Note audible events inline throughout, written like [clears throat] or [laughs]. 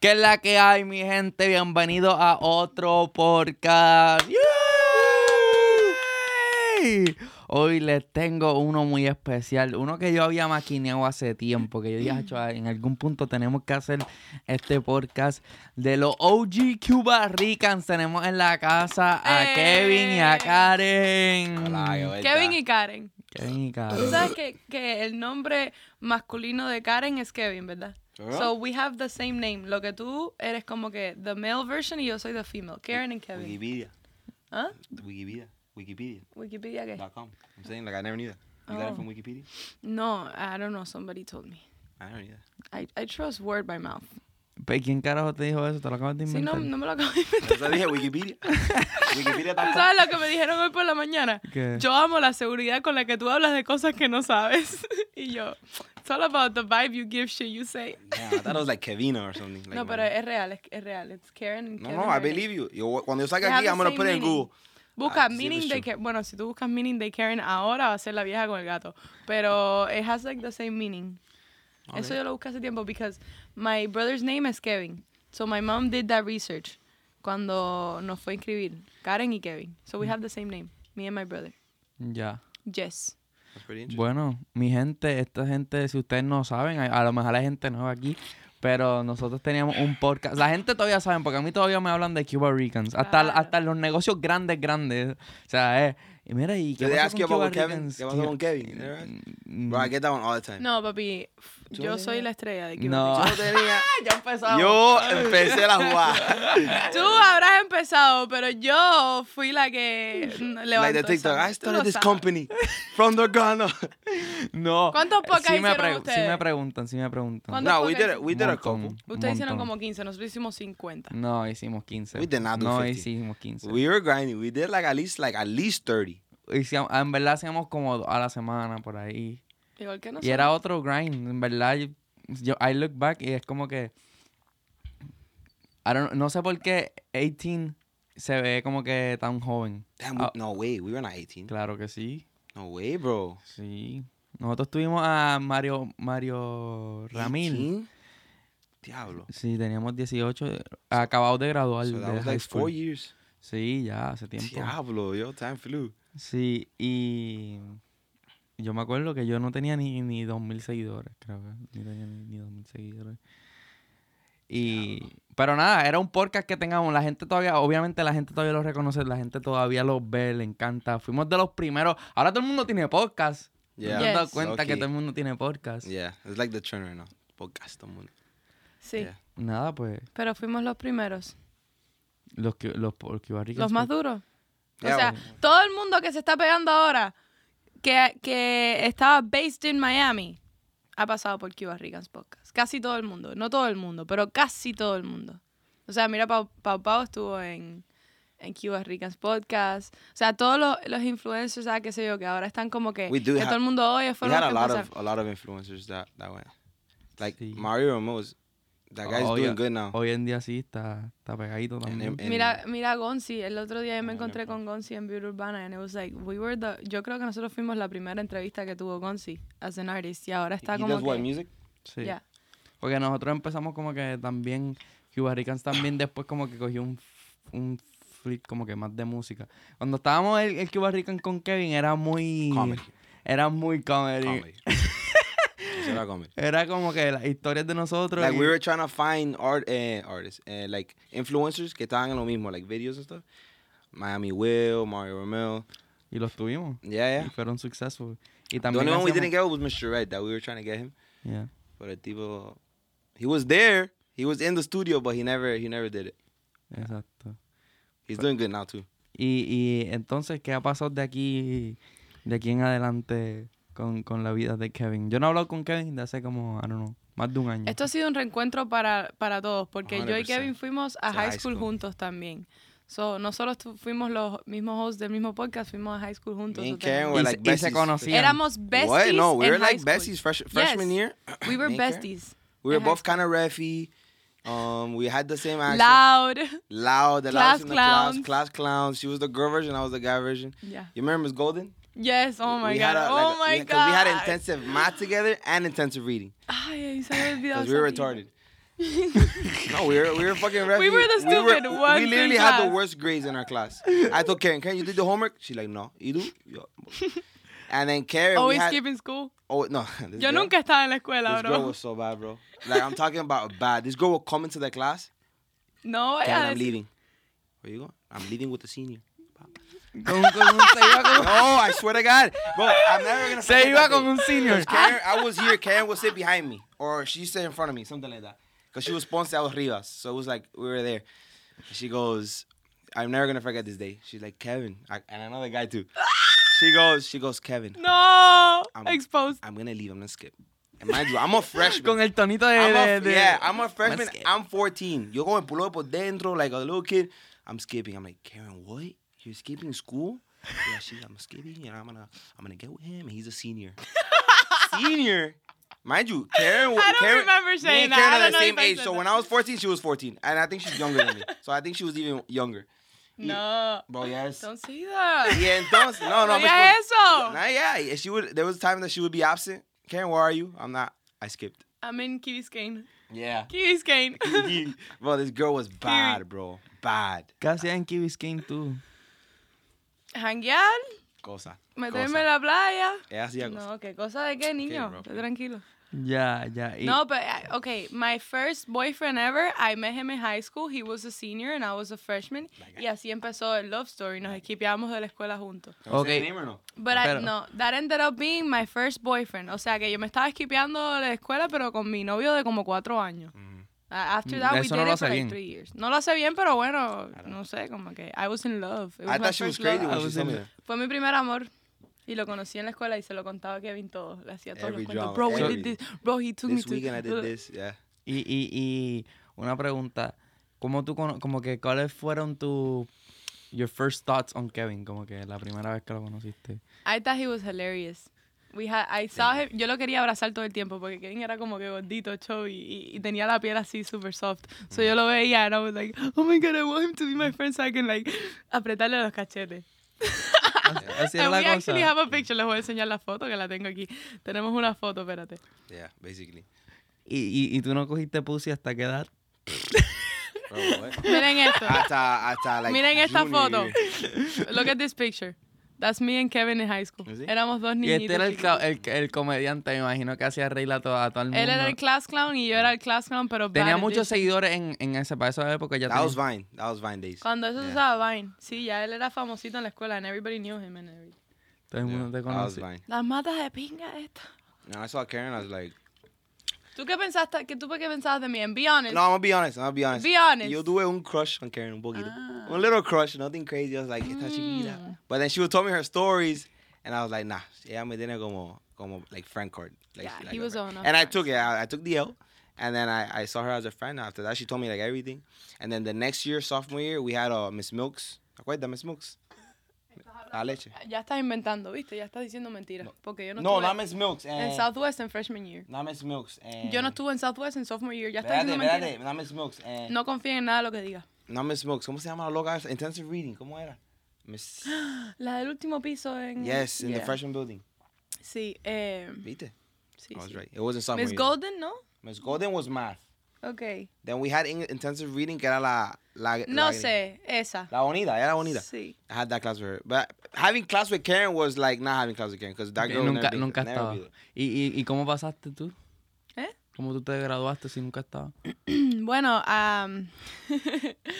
¿Qué es la que hay, mi gente? Bienvenido a otro podcast. ¡Yay! Hoy les tengo uno muy especial, uno que yo había maquineado hace tiempo, que yo dije, "Acho, en algún punto tenemos que hacer este podcast de los OG Cuba Ricans. Tenemos en la casa a ¡Eh! Kevin y a Karen. Hola. Kevin y Karen. Kevin y Tú Karen. sabes que, que el nombre masculino de Karen es Kevin, ¿verdad? ¿Verdad? So we have the same name. Lo que tú eres como que the male version y yo soy the female. Karen and Kevin. Wikipedia. ¿Ah? Wikipedia. Wikipedia. Wikipedia qué? Dot com. I'm saying like I never knew that. You got Oh. it from Wikipedia? No, I don't know. Somebody told me. I knew that. I, I trust word by mouth. Pe, ¿Quién carajo te dijo eso? ¿Te lo acabas de Sí, no, inventar? no me lo acabo de inventar. Eso dije Wikipedia. [laughs] Wikipedia. ¿Tú sabes lo que me dijeron hoy por la mañana? ¿Qué? Yo amo la seguridad con la que tú hablas de cosas que no sabes. [laughs] y yo, it's all about the vibe you give shit you say. Yeah, I thought it was like Kevina or something. Like no, pero es real, es, es real. It's Karen and No, Kevin no, I believe you. Yo, cuando yo salga aquí, I'm gonna same put it in. Google. Busca Ah, meaning de. Karen. Bueno, si tú buscas meaning de Karen ahora va a ser la vieja con el gato. Pero it has like the same meaning. Eso Okay. yo lo busqué hace tiempo because my brother's name is Kevin. So my mom did that research cuando nos fue a inscribir. Karen y Kevin. So Mm. we have the same name. Me and my brother. Ya. Jess. That's pretty interesting. Bueno, mi gente, esta gente, si ustedes no saben, a, a lo mejor hay gente nueva aquí, pero nosotros teníamos un podcast. La gente todavía sabe, porque a mí todavía me hablan de Cuba Ricans. Hasta, Claro. hasta los negocios grandes, grandes. O sea, eh, y mira, ¿y qué Did they pasó con Cuba Kevin? Ricans? ¿Qué pasó con Kevin? Mm, Bro, I get that one all the time. No, papi. ¿Tú Yo soy la estrella de Cuba. No. Yo [laughs] tenía... [laughs] ya empezamos. Yo empecé la jugada. [laughs] Tú habrás empezado, pero yo fui la que mm, like levantó the TikTok. I started this company from the ground up. No. ¿Cuántos podcasts sí me, hicieron sí ustedes? me preguntan, sí me preguntan. ¿Cuántos No, we did it. We did a couple. Ustedes hicieron como 15, nosotros hicimos 50. No, hicimos 15. We did not do No, 50. hicimos 15. We were grinding. We did like at least like at least 30. Hicimos- en verdad hacíamos como a la semana por ahí. Igual que nosotros. Y era otro grind, en verdad. Yo, yo- I look back y es como que. I don't- no sé por qué 18 se ve como que tan joven. Damn, we, Ah. no way. We were not 18. Claro que sí. No way, bro. Sí. Nosotros tuvimos a Mario Mario Ramil. 18? Diablo. Sí, teníamos 18, acabados de graduar So that de was high like four school. years. Sí, ya hace tiempo. Diablo, yo, time flew. Sí, y yo me acuerdo que yo no tenía ni, ni 2.000 seguidores, creo que. Ni tenía ni, ni 2.000 seguidores. Y, pero nada, era un podcast que tengamos. La gente todavía, obviamente la gente todavía lo reconoce, la gente todavía lo ve, le encanta. Fuimos de los primeros. Ahora todo el mundo tiene podcast. Yeah. ¿Te has dado Yes. cuenta que todo el mundo tiene podcast? Yeah, it's like the trend right now. Podcast, todo el mundo. Sí, Yeah. Nada, pues, pero fuimos los primeros. los que los, los Los más duros. O sea, todo el mundo que se está pegando ahora, que, que estaba based in Miami, ha pasado por Cuba Ricans Podcast. Casi todo el mundo. No todo el mundo, pero casi todo el mundo. O sea, mira, Pau Pau, Pau estuvo en, en Cuba Ricans Podcast. O sea, todos los, los influencers, ¿sabes qué sé yo? Que ahora están como que, We que todo el mundo oye. we Fueron had a lot of a lot of influencers that that went. Like Sí. Mario Ramos, that guy's Hoy- doing good now. Hoy en día sí está, está pegadito también. em- en- Mira, mira a Gonzi, el otro día yo me encontré con Gonzi en Beauty Urbana and it was like, we were the, yo creo que nosotros fuimos la primera entrevista que tuvo Gonzi as an artist y ahora está He como does what que, music? Sí. ya. Porque nosotros empezamos como que también, Cuba Ricans también [coughs] después como que cogió un, un flip como que más de música. Cuando estábamos el, el Cuba Rican con Kevin era muy... Comedy. Era muy comedy. Comedy. [laughs] Eso era comedy. Era como que las historias de nosotros. Like y- we were trying to find art eh, artists, eh, like influencers que estaban en lo mismo, like videos and stuff. Miami Will, Mario Ramel. y los tuvimos. Yeah, Y yeah. fueron successful. Y The también only one we didn't get was Mr. Red that we were trying to get him, Yeah, but el tipo, he was there, he was in the studio, but he never, he never did it. exacto. He's doing good now too. Y, y entonces, ¿qué ha pasado de aquí, de aquí en adelante con, con la vida de Kevin? Yo no he hablado con Kevin de hace como, I don't know, más de un año. Esto ha sido un reencuentro para, para todos, porque yo y 100%. Kevin fuimos a high school, juntos también. So, no solo fuimos los mismos hosts del mismo podcast, fuimos a high school juntos. Me and Karen were like y se besties. conocían. Éramos besties What? No, we en were like high school. besties fresh, freshman Yes. year. We were besties. We were both kind of refy. Um, we had the same accent. Loud. Loud. The Class clowns. class. Class clowns. She was the girl version. I was the guy version. Yeah. You remember Miss Golden? Yes, oh my we god. A, oh my we, god. Because we had intensive math together and intensive reading. Ay, se me olvidó. Because we were retarded. [laughs] no, we were we were fucking We were the we stupid ones We literally had the worst grades in our class. I told Karen, Karen, you did the homework? She's like, no. You do? [laughs] And then Karen, Always had, skipping school. oh no, [laughs] this Yo girl- nunca estaba en la escuela, This bro. girl was so bad, bro. Like I'm talking about bad. This girl will come into the class. no, Karen, I'm leaving. Where you going? I'm leaving with the senior. Con, con un, se iba con, No, [laughs] oh, I swear to God, bro. I'm never gonna. se iba con un senior. Karen, I was here. Karen would sit behind me, or she sit in front of me, something like that. Cause she was Ponce, I was Rivas, so it was like we were there. She goes, "I'm never gonna forget this day." She's like, "Kevin," I, and another guy too. She goes, "She goes, Kevin, No, I'm- exposed. I'm gonna leave. I'm gonna skip." And mind you, I'm a freshman. Con el tonito de. I'm a, de- yeah, I'm a freshman. I'm 14. Yo como pulo por dentro like a little kid. I'm skipping. I'm like, Karen, what? You're skipping school? yeah, she. I'm skipping, and I'm gonna, I'm gonna get with him. And he's a senior. [laughs] senior. Mind you, Karen. wa- I don't Karen, remember me saying and. Karen I are don't the same age. So that. when I was 14, she was 14, and I think she's younger than me. So I think she was even younger. No, Bro, yes. don't say that. Yeah, entonces, no, no, No me digas eso. Nah, yeah, she would. There was a time that she would be absent. Karen, where are you? I'm not. I skipped. I'm in Key Biscayne. Yeah. Key Biscayne. [laughs] bro, this girl was bad, bro. Bad. ¿Qué hacías en Key Biscayne tú? Janguear, Cosa. meterme cosa. en la playa. Hacía cosas. No, ¿qué cosa de qué, niño? tranquilo. Ya, ya. y- No, but I- okay, my first boyfriend ever, I met him in high school. He was a senior and I was a freshman. Y así empezó el love story. Nos equipeamos de la escuela juntos. Can we say Ok. the name or no? But I, Pero- no, that ended up being my first boyfriend. O sea que yo me estaba esquipeando de la escuela, pero con mi novio de como cuatro años. Mm. Uh, After Mm, that, we eso no dated lo for like three years. No lo hace bien, pero bueno, no sé, como que I was in love. It was I thought she was crazy love. when I she was told me. Fue mi primer amor. Y lo conocí en la escuela y se lo contaba a Kevin todo. Le hacía todos Every los cuentos. drama, Bro, we did this. Bro, he took me This to... weekend I did this, yeah. Y, y, y una pregunta. ¿Cómo tú, cono- como que, cuáles fueron tus, your first thoughts on Kevin? Como que la primera vez que lo conociste. I thought he was hilarious. We had, I saw him, yo lo quería abrazar todo el tiempo porque Kevin era como que gordito, show y, y, tenía la piel así super soft. So yo lo veía and I was like, oh my god, I want him to be my friend so I can like apretarle los cachetes. Así es And we cosa. actually have a picture, les voy a enseñar la foto que la tengo aquí. Tenemos una foto, espérate. Yeah, basically. Y, y, y tú no cogiste pussy hasta qué edad. [laughs] Bro? Miren esto. hasta, hasta, like, Miren esta junior foto. Look at this picture. That's me and Kevin in high school. ¿Sí? Éramos dos Y niñitos. este era el, el, el comediante, me imagino que hacía reír a todo, a todo el mundo. Él era el class clown y yo era el class clown, pero Tenía bad muchos edition. seguidores en, en ese, para esa época. Ya That was Vine. That was Vine days. Cuando eso se Yeah. usaba Vine. Sí, ya él era famosito en la escuela and everybody knew him and everything. todo el mundo Yeah, te that was conoce. Vine. Las matas de pinga esta. And I saw Karen, I was like, ¿Tú qué pensaste? ¿Qué tú qué pensabas de mí? And be honest. no, I'm gonna be honest. I'm gonna be honest. Be honest. Yo tuve un crush on Karen un poquito. Ah. Un little crush, nothing crazy. I was like, esta chiquita. Mm. But then she would tell me her stories, and I was like, nah, ella me tiene como, como like friend card. Like, Yeah, like he was on And I took it. I, I took the L, and then I, I saw her as a friend. After that, she told me like everything. And then the next year, sophomore year, we had uh, Miss Milks. ¿Te acuerdas, Miss Milks? La leche. Ya estás inventando, ¿viste? Ya estás diciendo mentiras. Porque yo no, No, estuve Milks. en eh, Southwest en freshman year. Miss Milks. eh, Yo no estuve en Southwest en sophomore year. Ya estás diciendo mentiras. Miss Milks. eh, No confíen en nada de lo que diga. Miss Milks. ¿Cómo se llama la loca? Intensive reading. ¿Cómo era? Miss. [gasps] La del último piso en... yes, in the Yeah. freshman building. Sí, eh, ¿Viste? sí, I was sí. right. It wasn't sophomore Miss. Golden, ¿no? Miss Golden was math. Ok. Then we had Eng- intensive reading, que era la. la No la, sé, esa. La bonita, era bonita. Sí. I had that class with her. But having class with Karen was like not having class with Karen because that girl nunca never be- nunca never estaba. be there. ¿Y, y, ¿Y cómo pasaste tú? ¿Cómo tú te graduaste si nunca estabas? [clears throat] Bueno, um, [laughs]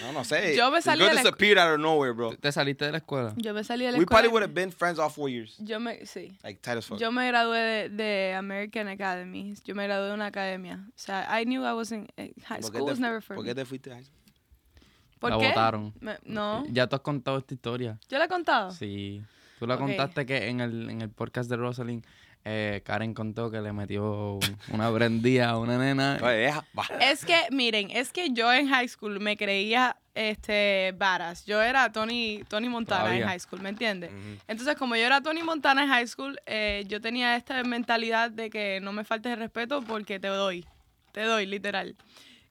No, no sé. Yo me salí de la- disappeared out of nowhere, bro. ¿Te saliste de la escuela? yo me salí de la We probably escuela. would have been friends all four years. Yo me, sí. Like tight as fuck. Yo me gradué de, de American Academy. Yo me gradué de una academia. O sea, I knew I was in eh, high ¿Por qué school was never for ¿Por me. qué te fuiste? a high school? ¿Por la qué? votaron. Me- no. Ya tú has contado esta historia. ¿Yo la he contado? Sí. Tú la contaste que en el, en el podcast de Rosalind, eh, Karen contó que le metió un- una prendida a una nena. [laughs] Es que, miren, es que yo en high school me creía este varas. Yo era Tony, Tony Montana Todavía. en high school, ¿me entiendes? Entonces, como yo era Tony Montana en high school, eh, yo tenía esta mentalidad de que no me faltes el respeto porque te doy. Te doy, literal.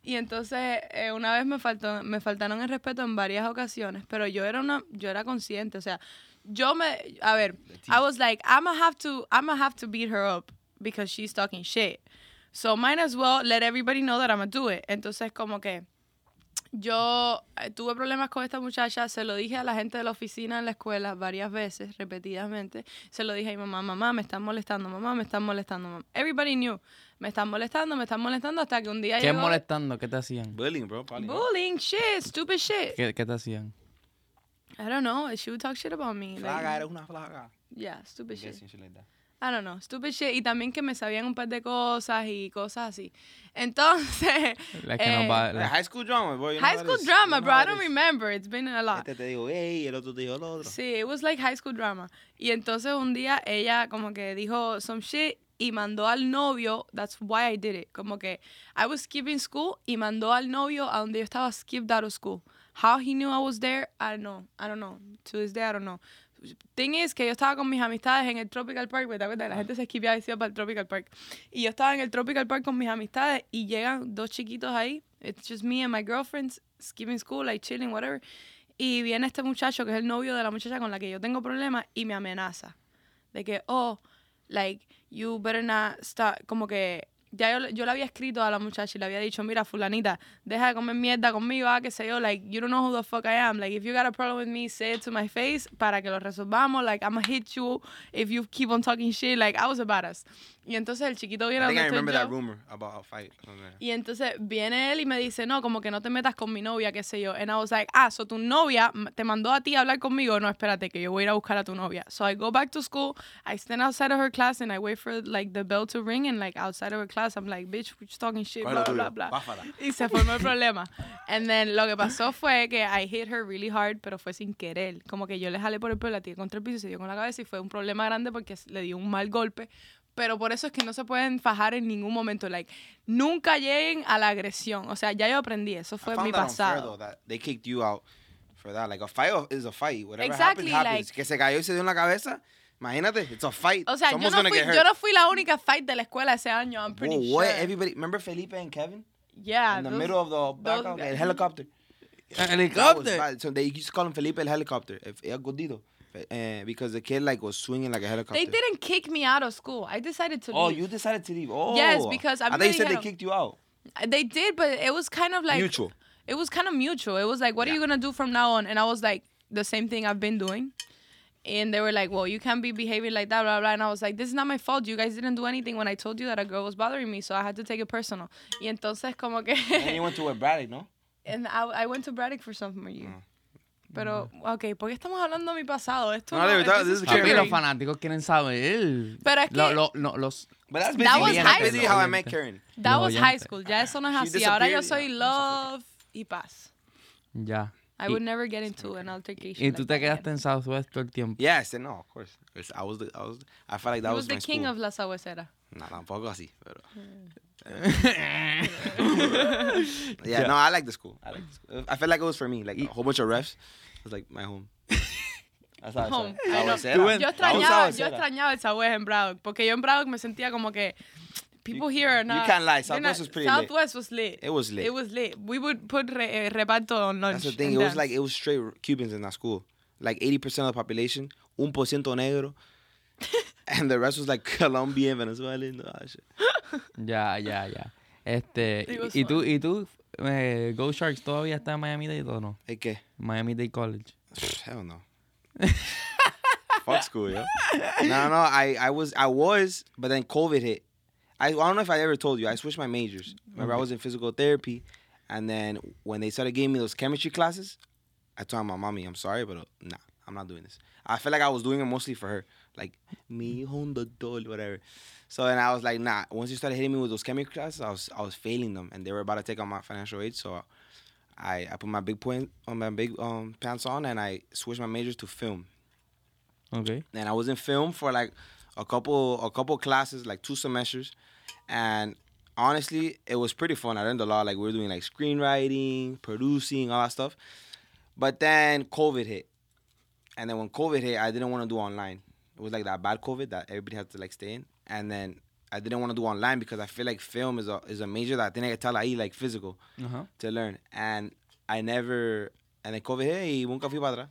Y entonces, eh, una vez me, faltó, me faltaron el respeto en varias ocasiones, pero yo era una, yo era consciente, o sea, yo me, a ver, I was like, I'm gonna have to, I'm gonna have to beat her up because she's talking shit. So might as well let everybody know that I'm gonna do it. Entonces, como que yo eh, tuve problemas con esta muchacha, se lo dije a la gente de la oficina en la escuela varias veces, repetidamente. Se lo dije a mi mamá, mamá, me están molestando, mamá, me están molestando. mamá". Everybody knew. Me están molestando, me están molestando hasta que un día ¿Qué llegó molestando? ¿Qué te hacían? Bullying, bro. Bullying, shit, stupid shit. ¿Qué, qué te hacían? I don't know. She would talk shit about me. like- Flaga, eres una flaga. yeah, stupid shit. Shit like that. I don't know, stupid shit. Y también que me sabían un par de cosas y cosas así. Entonces, [laughs] que eh, no va- Like high school drama, bro. you know high school is. drama, You know bro. I don't is. remember. It's been a lot. Este te digo, hey, el otro te dijo lo otro. Sí, it was like high school drama. Y entonces un día ella como que dijo some shit y mandó al novio, that's why I did it. Como que I was skipping school y mandó al novio a donde yo estaba skipped out of school. How he knew I was there, I don't know. I don't know. To this day, I don't know. Thing is que yo estaba con mis amistades en el Tropical Park, ¿te acuerdas? La gente se esquipeaba y se iba para el Tropical Park. Y yo estaba en el Tropical Park con mis amistades y llegan dos chiquitos ahí. It's just me and my girlfriends skipping school, like chilling, whatever. Y viene este muchacho que es el novio de la muchacha con la que yo tengo problemas y me amenaza. De que, oh, like, you better not start. Como que ya yo, yo le había escrito a la muchacha y le había dicho, mira, fulanita, deja de comer mierda conmigo, ah, qué sé yo, like, you don't know who the fuck I am. Like, if you got a problem with me, say it to my face para que lo resolvamos. Like, I'm gonna hit you if you keep on talking shit. Like, I was a badass. Y entonces el chiquito viene a think I donde estoy remember yo. that rumor about a fight. Y entonces viene él y me dice, no, como que no te metas con mi novia, qué sé yo. And I was like, ah, so tu novia te mandó a ti a hablar conmigo. No, espérate, que yo voy a ir a buscar a tu novia. So I go back to school, I stand outside of her class and I wait for like the bell to ring and like outside of her class, I'm like, bitch, we're talking shit, ¿Cuál blah, es lo blah, tuyo? blah. Báfala. Y se formó el problema. And then lo que pasó fue que I hit her really hard, pero fue sin querer. Como que yo le jalé por el pelo, la tiré contra el piso se dio con la cabeza y fue un problema grande porque le dio un mal golpe. Pero por eso es que no se pueden fajar en ningún momento. Like, nunca lleguen a la agresión. O sea, ya yo aprendí. Eso I fue found mi that unfair, pasado. though, that they kicked you out for that. Like a fight is a fight. Whatever Exactly, happens, happens. like- que se cayó y se dio en la cabeza. Imagínate, it's a fight. O sea, yo no, fui, get hurt. yo no fui la única fight de la escuela ese año. I'm pretty Whoa, what? sure. Everybody, remember Felipe and Kevin yeah. in the those- middle of the el bad. So they used to call him Felipe el helicopter. If- El gordito. Uh, because the kid like was swinging like a helicopter. They didn't kick me out of school. I decided to leave. Oh, leave. you decided to leave. Oh, Yes, because a I mí thought me you said they kicked you out. They did, but it was kind of like Mutual. It was kind of mutual. It was like, what are you gonna do from now on? And I was like, the same thing I've been doing. And they were like, well, you can't be behaving like that, blah blah. And I was like, this is not my fault. You guys didn't do anything when I told you that a girl was bothering me, so I had to take it personal. Y entonces como que, And you went to a Braddock, no? [laughs] and I, I went to Braddock for sophomore year. Mm. Pero, ok, ¿por qué estamos hablando de mi pasado? Esto No, no, de verdad, this this is is Papi, Cherry. los fanáticos quieren saber. Pero es Lo- que- lo- no, los, But that's That was high that's basically how I school. met Karen. That was high school. Ya eso no es She así. Ahora yo soy yeah, love y paz. ya. I Y- would never get into an altercation. Y like tú that te again. quedaste en Southwest todo el tiempo. Yes, and no, of course. I was the, I was, I felt like that He was, was the my king school. of la sabuesera. Nah, tampoco así, pero. [laughs] yeah. Yeah, no, I like the school. I like the school. I felt like it was for me. Like a whole bunch of refs. It was like my home. [laughs] That's how I Home. said. I know. Yo was extrañaba, yo extrañaba el Southwest en Braddock, porque yo en Braddock me sentía como que people here are not. can't lie, they're not- Southwest was pretty lit. Southwest was lit. It was lit. It was lit. We would put re, eh, reparto on lunch. That's the thing. It was dance. like it was straight Cubans in that school. Like 80% of the population, un por ciento negro. [laughs] and the rest was like Colombian, Venezuelan, all that shit. [laughs] Ya, ya, ya. Este, It was y tú, y tú, eh, Go Sharks todavía está en Miami Dade o no? Hey, ¿qué? Miami Dade College. Hell no. Fuck school, yo. No, no, I, I was, I was, but then COVID hit. I, I don't know if I ever told you. I switched my majors. Remember, I was in physical therapy, and then when they started giving me those chemistry classes, I told my mommy, "I'm sorry, but uh, nah, I'm not doing this." I felt like I was doing it mostly for her, like me on the door, whatever. So then I was like, "Nah." Once you started hitting me with those chemistry classes, I was, I was failing them, and they were about to take out my financial aid. So I, I put my big point on my big um pants on, and I switched my majors to film Ok. and I was in film for like a couple a couple classes, like two semesters, and honestly, it was pretty fun. I learned a lot. Like we were doing like screenwriting, producing, all that stuff. But then COVID hit, and then when COVID hit, I didn't want to do online. It was like that bad COVID that everybody had to like stay in, and then I didn't want to do online because I feel like film is a is a major that tiene que estar ahí like physical Ajá. to learn. And I never, and then COVID hit y nunca fui para atrás.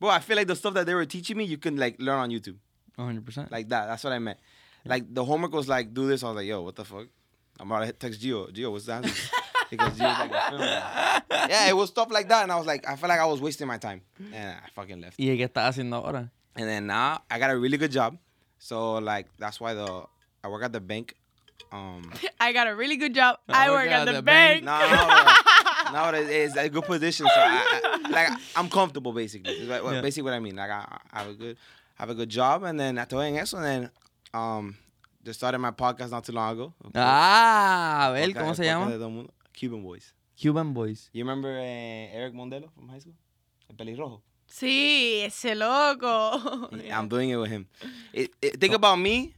Bro, I feel like the stuff that they were teaching me, you can like learn on YouTube. 100%. Like that. That's what I meant. Like the homework was like, do this. I was like, yo, what the fuck? I'm about to text Gio. Gio, what's that? [laughs] because Gio's like a film. Yeah, it was stuff like that, and I was like, I felt like I was wasting my time, and I fucking left. ¿Y qué estás haciendo ahora? And then now I got a really good job, so like that's why the I work at the bank. Um, [laughs] I got a really good job. I work at the, bank. no, no, no, it- it's a good position. So I, I, like I'm comfortable basically. Is what- what- Yeah. Basically what I mean. Like I, I have a good have a good job, and then estoy en eso, and then um, just started my podcast not too long ago. Ah, a ver, Podcast- ¿cómo se llama? de todo el mundo. Cuban Boys. Cuban Boys. You remember uh, Eric Mondelo from high school? El pelirrojo. Sí, ese loco. [laughs] I'm doing it with him. It, it- think about me.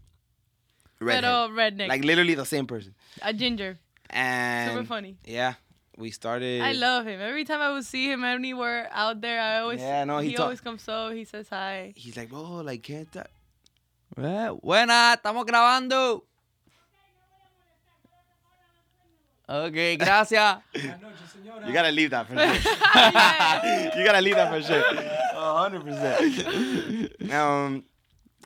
redhead. Pero redneck. Like literally the same person. a ginger. And Super funny. Yeah, we started. I love him. Every time I would see him anywhere out there, I always Yeah, no, he he talk- always comes so he says hi. He's like, oh, like can't that? Eh, buena, estamos grabando. Ok, gracias. You gotta leave that for sure. [laughs] you gotta leave that for sure. A hundred percent. Um,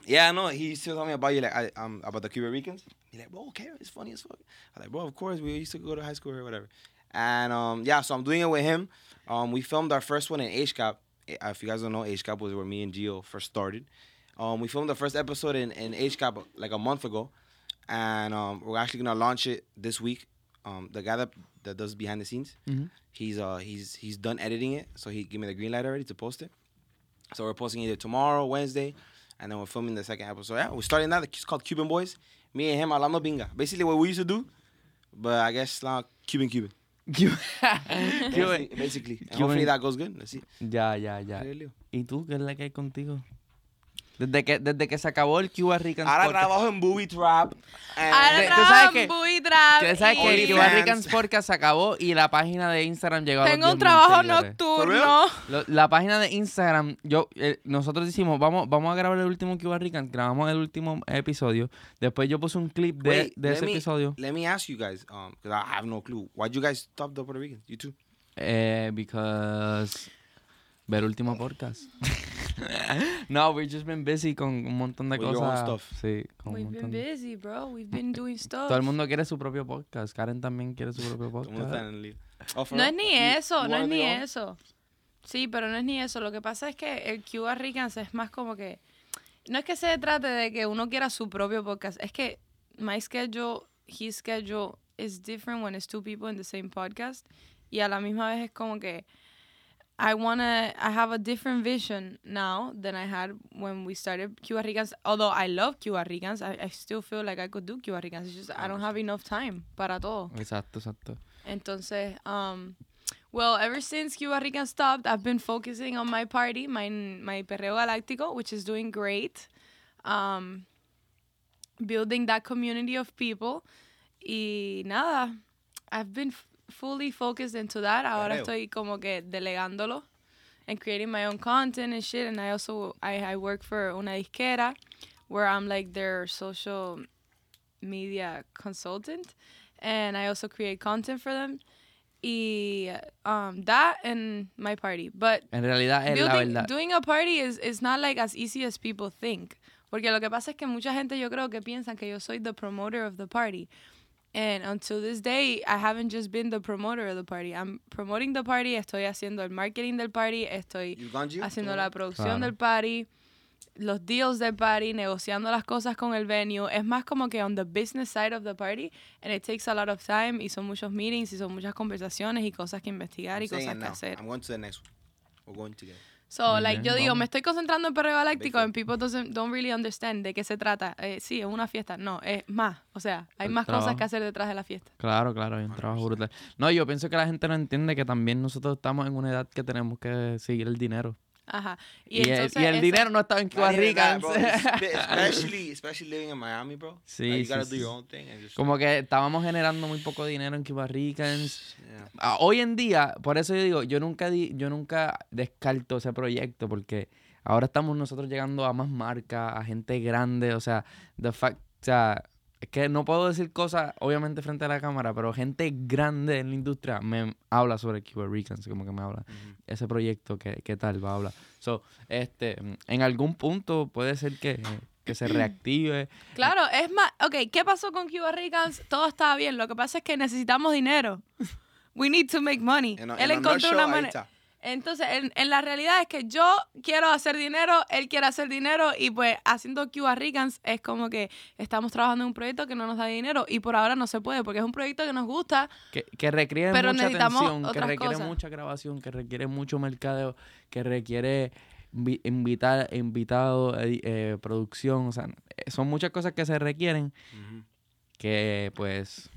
yeah, know. he used to tell me about you like I, um about the Cuban Ricans. He's like, bro, Karen, it's funny as fuck. I'm like, bro, of course we used to go to high school or whatever. And um, yeah, so I'm doing it with him. Um, we filmed our first one in HCAP. If you guys don't know, HCAP was where me and Gio first started. Um, we filmed the first episode in, in HCAP like a month ago, and um, we're actually gonna launch it this week. Um, the guy that, that does behind the scenes, Mhm. he's uh he's he's done editing it, so he gave me the green light already to post it. So we're posting either tomorrow, Wednesday, and then we're filming the second episode. Yeah, we're starting that. It's called Cuban Boys. Me and him, hablando binga. Basically what we used to do, but I guess now Cuban Cuban. Cuban. [laughs] Basically, basically. Cuban- hopefully that goes good. Let's see. Ya, ya, ya. ¿Y tú qué es la que hay contigo? Desde que, desde que se acabó el Cuba Rican Ahora Podcast. trabajo en Booby Trap. and- Ahora de- tú trabajo en Booby Trap Que sabes que el Cuba. Rican Podcast se acabó y la página de Instagram llegó a los Tengo un 10.000 trabajo nocturno. Lo- la página de Instagram, yo, eh, nosotros decimos, vamos, vamos a grabar el último Cuba Rican, grabamos el último episodio, después yo puse un clip de, Wait, de ese me, episodio, Let me ask you guys, um, because I have no clue. Why'd you guys stop the Puerto Ricans? You too? eh, because ver el último podcast. [laughs] no, we've just been busy con un montón de With your own cosas. stuff. Sí, con un We've been montón. busy, bro. We've been doing stuff. [laughs] Todo el mundo quiere su propio podcast. Karen también quiere su propio podcast. Oh, No es ni eso, you no es ni eso. Sí, pero no es ni eso. Lo que pasa es que el Cuba Ricans es más como que. No es que se trate de que uno quiera su propio podcast. Es que my schedule, his schedule is different when it's two people in the same podcast. Y a la misma vez es como que. I wanna. I have a different vision now than I had when we started Cuba Ricans. Although I love Cuba Ricans, I, I still feel like I could do Cuba Ricans. It's just I don't have enough time para todo. Exacto, exacto. Entonces, um, well, ever since Cuba Rican stopped, I've been focusing on my party, my my Perreo Galáctico, which is doing great. Um, building that community of people. Y nada, I've been fully focused into that. Ahora estoy como que delegándolo and creating my own content and shit. And I also I, I work for una disquera where I'm like their social media consultant and I also create content for them. Y um, that and my party. But En realidad es la verdad. doing a party is, is not like as easy as people think. Porque lo que pasa es que mucha gente yo creo que piensan que yo soy the promoter of the party. And until this day, I haven't just been the promoter of the party. I'm promoting the party, estoy haciendo el marketing del party, estoy haciendo la producción Claro. del party, los deals del party, negociando las cosas con el venue. Es más como que on the business side of the party and it takes a lot of time y son muchos meetings y son muchas conversaciones y cosas que investigar y I'm saying cosas que now. hacer. I'm going to the next one. We're going together. So, Muy like, bien, yo digo, vamos. me estoy concentrando en Perreo Galáctico and people doesn't, don't really understand de qué se trata. Eh, sí, es una fiesta. No, es más. O sea, hay El más cosas que hacer detrás de la fiesta. Claro, claro, hay un trabajo brutal. No, yo pienso que la gente no entiende que también nosotros estamos en una edad que tenemos que seguir el dinero. Ajá. Y, el- entonces y el dinero no estaba en Cuba. Espe- [laughs] especially, especially living in Miami, bro. Sí, Like, you sí, gotta sí, do your own thing just. Como que estábamos generando muy poco dinero en Cuba Ricans. Yeah. Ah, Hoy en día, por eso yo digo, yo nunca di- yo nunca descarto ese proyecto porque ahora estamos nosotros llegando a más marcas, a gente grande, o sea, the fact, o sea, es que no puedo decir cosas obviamente frente a la cámara, pero gente grande en la industria me habla sobre Cuba Ricans, como que me habla ese proyecto, ¿qué, qué tal va a hablar? So, este, en algún punto puede ser que, que se reactive. Claro, es más, ok, ¿qué pasó con Cuba Ricans? Todo estaba bien, lo que pasa es que necesitamos dinero. We need to make money. En- Él en encontró una manera. Entonces, en, en la realidad es que yo quiero hacer dinero, él quiere hacer dinero y pues haciendo Cuba Ricans es como que estamos trabajando en un proyecto que no nos da dinero y por ahora no se puede porque es un proyecto que nos gusta. Que, que requiere Pero mucha necesitamos atención, que requiere cosas. mucha grabación, que requiere mucho mercadeo, que requiere invi- invitar, invitado, eh, producción. O sea, eh, son muchas cosas que se requieren que pues...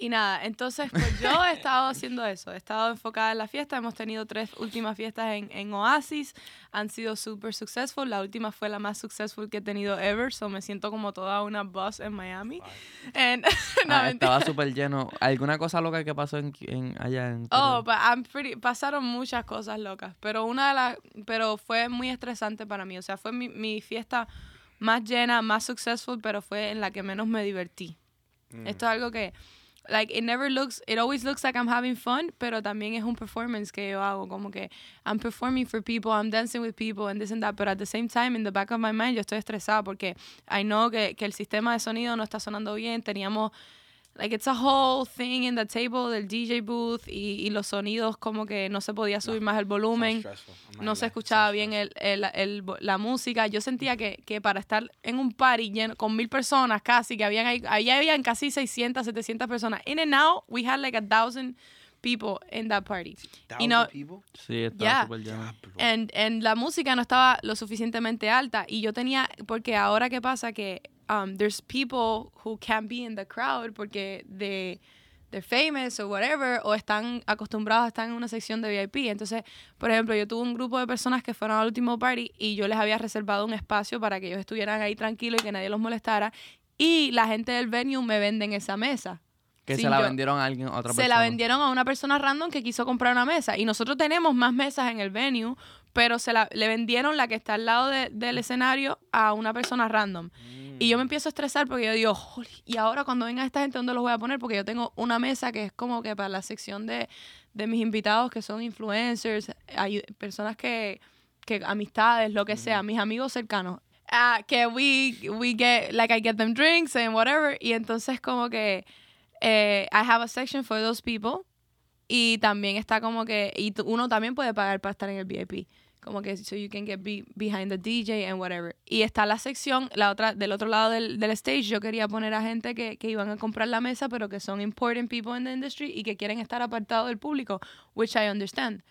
Y nada, entonces pues yo he estado haciendo eso, he estado enfocada en la fiesta, hemos tenido tres últimas fiestas en, en Oasis, han sido súper successful, la última fue la más successful que he tenido ever, so me siento como toda una boss en Miami. And- [laughs] no, Ah, estaba súper lleno. ¿Alguna cosa loca que pasó en, en- allá en Oh, but I'm pretty- pasaron muchas cosas locas, pero una de las, pero fue muy estresante para mí, o sea, fue mi, mi fiesta más llena, más successful, pero fue en la que menos me divertí. Esto es algo que, like, it never looks, it always looks like I'm having fun, pero también es un performance que yo hago, como que I'm performing for people, I'm dancing with people and this and that, but at the same time, in the back of my mind, yo estoy estresada porque I know que, que el sistema de sonido no está sonando bien, teníamos, like, it's a whole thing in the table del DJ booth y, y los sonidos como que no se podía subir más el volumen no se escuchaba bien el, el- el la música. Yo sentía que, que para estar en un party lleno, con mil personas casi, que habían ahí, ahí habían casi 600, 700 personas. In and out, we had like a thousand people in that party. Y no, Thousand people? Sí, estaba Yeah. súper lleno. and, and la música no estaba lo suficientemente alta. Y yo tenía, porque ahora qué pasa que um, there's people who can't be in the crowd porque de they're famous or whatever, o están acostumbrados a estar en una sección de VIP. Entonces, por ejemplo, yo tuve un grupo de personas que fueron al último party y yo les había reservado un espacio para que ellos estuvieran ahí tranquilos y que nadie los molestara. Y la gente del venue me venden esa mesa. Que se la yo- vendieron a alguien, a otra se persona. la vendieron a una persona random que quiso comprar una mesa. Y nosotros tenemos más mesas en el venue, pero se la, le vendieron la que está al lado de- del escenario a una persona random. Y yo me empiezo a estresar porque yo digo, "Jole, y ahora cuando venga esta gente, ¿dónde los voy a poner? Porque yo tengo una mesa que es como que para la sección de, de mis invitados que son influencers, hay personas que, que amistades, lo que sea, mis amigos cercanos. Ah, que we, we get, like I get them drinks and whatever. Y entonces como que eh, I have a section for those people. Y también está como que, y uno también puede pagar para estar en el VIP. Como que, so you can get be- behind the DJ and whatever. Y está la sección, la otra, del otro lado del, del stage, yo quería poner a gente que, que iban a comprar la mesa, pero que son important people in the industry y que quieren estar apartados del público, which I understand.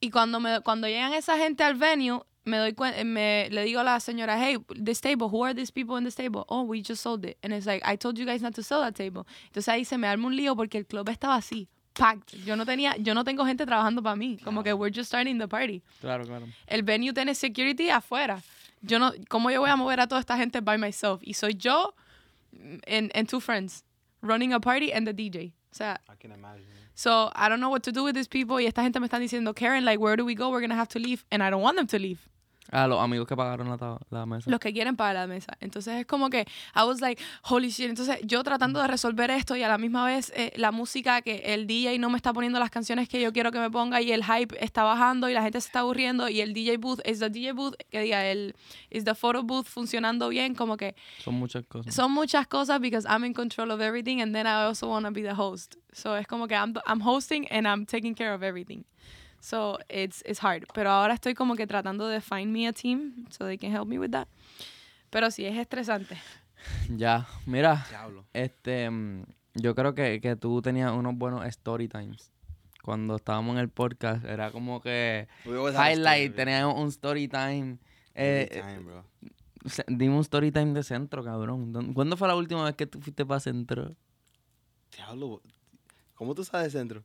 Y cuando, me, cuando llegan esa gente al venue, me doy me le digo a la señora, hey, this table, who are these people in this table? Oh, we just sold it. And it's like, I told you guys not to sell that table. Entonces ahí se me arma un lío porque el club estaba así, packed. Yo no tenía, yo no tengo gente trabajando para mí. Como que we're just starting the party. Claro, claro. El venue tiene security afuera. Yo no, ¿cómo yo voy a mover a toda esta gente by myself? Y soy yo and, and two friends running a party and the DJ. O sea, I can imagine. So I don't know what to do with these people. Y esta gente me están diciendo, Karen, like, where do we go? We're gonna have to leave. And I don't want them to leave. A los amigos que pagaron la, la mesa. Los que quieren pagar la mesa. Entonces es como que, I was like, holy shit. Entonces yo tratando de resolver esto y a la misma vez eh, la música que el DJ no me está poniendo las canciones que yo quiero que me ponga y el hype está bajando y la gente se está aburriendo y el DJ booth, es the DJ booth, que diga, el, is the photo booth funcionando bien. Como que Son muchas cosas. son muchas cosas because I'm in control of everything and then I also want to be the host. So es como que I'm, I'm hosting and I'm taking care of everything. So it's, it's hard. Pero ahora estoy como que tratando de find me a team so they can help me with that. Pero sí, es estresante. [laughs] Ya, mira, Diablo. este, mm, yo creo que, que tú tenías unos buenos story times. Cuando estábamos en el podcast, era como que highlight, teníamos un story time. Eh, time, bro. se- dime un story time de centro, cabrón. ¿Dónde- ¿Cuándo fue la última vez que tú fuiste para centro? Diablo. ¿Cómo tú sabes de centro?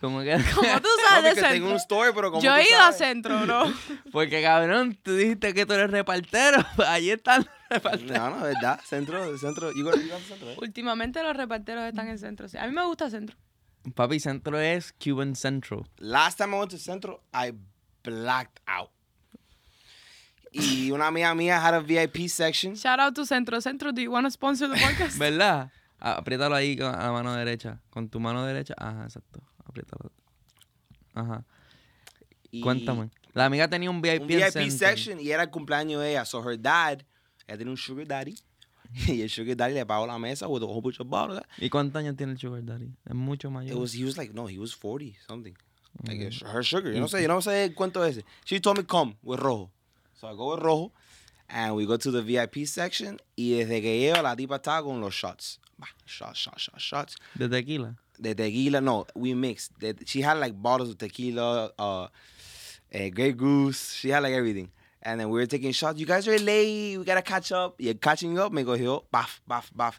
Como que, [laughs] Como tú No, [laughs] sabes de porque tengo centro. un story, pero como Yo he ido a centro, bro. [laughs] porque cabrón, tú dijiste que tú eres repartero. Ahí están los reparteros. No, no, verdad. Centro, centro. You go to centro, eh? Últimamente los reparteros están en centro. sí. A mí me gusta centro. Papi, centro es Cuban Central. Last time I went to centro, I blacked out. Y una amiga mía had a VIP section. Shout out to centro. Centro, do you want to sponsor the podcast? ¿Verdad? Apriétalo ahí con a la mano derecha. Con tu mano derecha. Ajá, exacto. Apriétalo. Ajá. Y Cuéntame. La amiga tenía un VIP, un VIP Center. section y era el cumpleaños de ella. So her dad, ella tenía un sugar daddy. [laughs] y el sugar daddy le pagó la mesa with a whole bunch of bottles. ¿Y cuántos años tiene el Sugar Daddy? Es mucho mayor. It was, he was like, no, he was 40 something. Like Mm. her sugar. Yo no sé, yo no sé cuánto es. She told me come with rojo. So I go with rojo. And we go to the VIP section. Y desde que llego, la tipa estaba con los shots. Bah, Shots, shots, shots, shots. De tequila. The tequila, no, we mixed. The, she had like bottles of tequila, uh, uh, Grey Goose. She had like everything. And then we were taking shots. You guys are late. We gotta catch up. Y catching up, me cogió, baf, baf, baf.